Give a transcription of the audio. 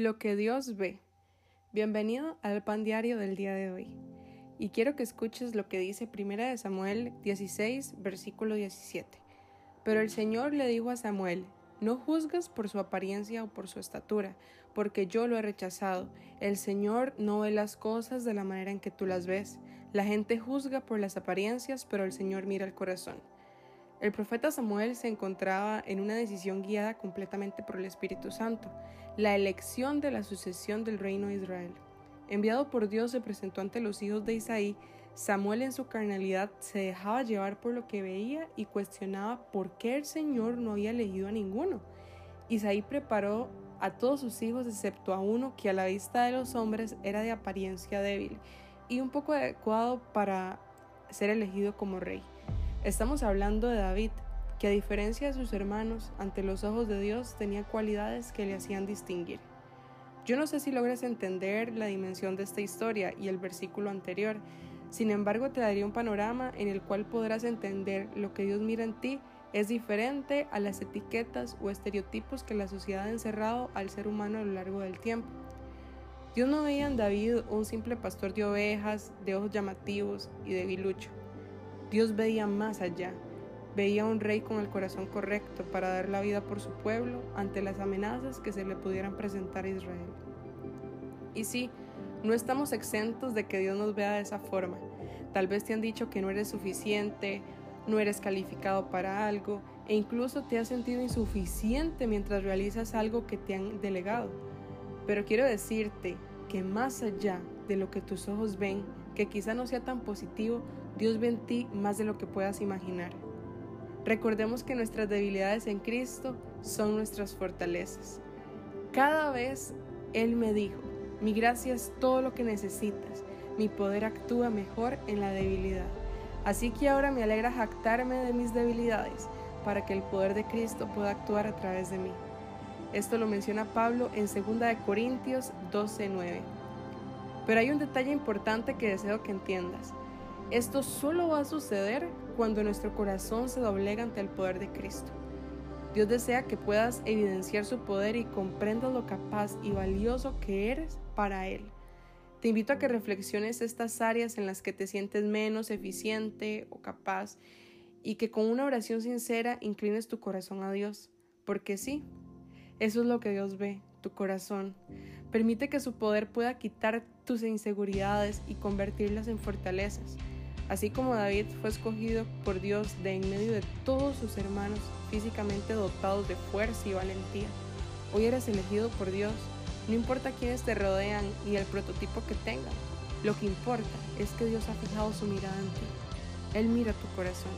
Lo que Dios ve. Bienvenido al pan diario del día de hoy. Y quiero que escuches lo que dice 1 Samuel 16, versículo 17. Pero el Señor le dijo a Samuel, no juzgas por su apariencia o por su estatura, porque yo lo he rechazado. El Señor no ve las cosas de la manera en que tú las ves. La gente juzga por las apariencias, pero el Señor mira el corazón. El profeta Samuel se encontraba en una decisión guiada completamente por el Espíritu Santo, la elección de la sucesión del reino de Israel. Enviado por Dios se presentó ante los hijos de Isaí, Samuel en su carnalidad se dejaba llevar por lo que veía y cuestionaba por qué el Señor no había elegido a ninguno. Isaí preparó a todos sus hijos excepto a uno que a la vista de los hombres era de apariencia débil y un poco adecuado para ser elegido como rey. Estamos hablando de David, que a diferencia de sus hermanos, ante los ojos de Dios tenía cualidades que le hacían distinguir. Yo no sé si logras entender la dimensión de esta historia y el versículo anterior, sin embargo te daría un panorama en el cual podrás entender lo que Dios mira en ti es diferente a las etiquetas o estereotipos que la sociedad ha encerrado al ser humano a lo largo del tiempo. Dios no veía en David un simple pastor de ovejas, de ojos llamativos y de debilucho. Dios veía más allá, veía a un rey con el corazón correcto para dar la vida por su pueblo ante las amenazas que se le pudieran presentar a Israel. Y sí, no estamos exentos de que Dios nos vea de esa forma. Tal vez te han dicho que no eres suficiente, no eres calificado para algo e incluso te has sentido insuficiente mientras realizas algo que te han delegado. Pero quiero decirte que más allá de lo que tus ojos ven, que quizá no sea tan positivo, Dios ve en ti más de lo que puedas imaginar. Recordemos que nuestras debilidades en Cristo son nuestras fortalezas. Cada vez Él me dijo, mi gracia es todo lo que necesitas, mi poder actúa mejor en la debilidad. Así que ahora me alegra jactarme de mis debilidades para que el poder de Cristo pueda actuar a través de mí. Esto lo menciona Pablo en 2 Corintios 12:9. Pero hay un detalle importante que deseo que entiendas. Esto solo va a suceder cuando nuestro corazón se doblega ante el poder de Cristo. Dios desea que puedas evidenciar su poder y comprendas lo capaz y valioso que eres para Él. Te invito a que reflexiones estas áreas en las que te sientes menos eficiente o capaz y que con una oración sincera inclines tu corazón a Dios, porque sí, eso es lo que Dios ve, tu corazón. Permite que su poder pueda quitar tus inseguridades y convertirlas en fortalezas. Así como David fue escogido por Dios de en medio de todos sus hermanos físicamente dotados de fuerza y valentía. Hoy eres elegido por Dios. No importa quiénes te rodean y el prototipo que tengan. Lo que importa es que Dios ha fijado su mirada en ti. Él mira tu corazón.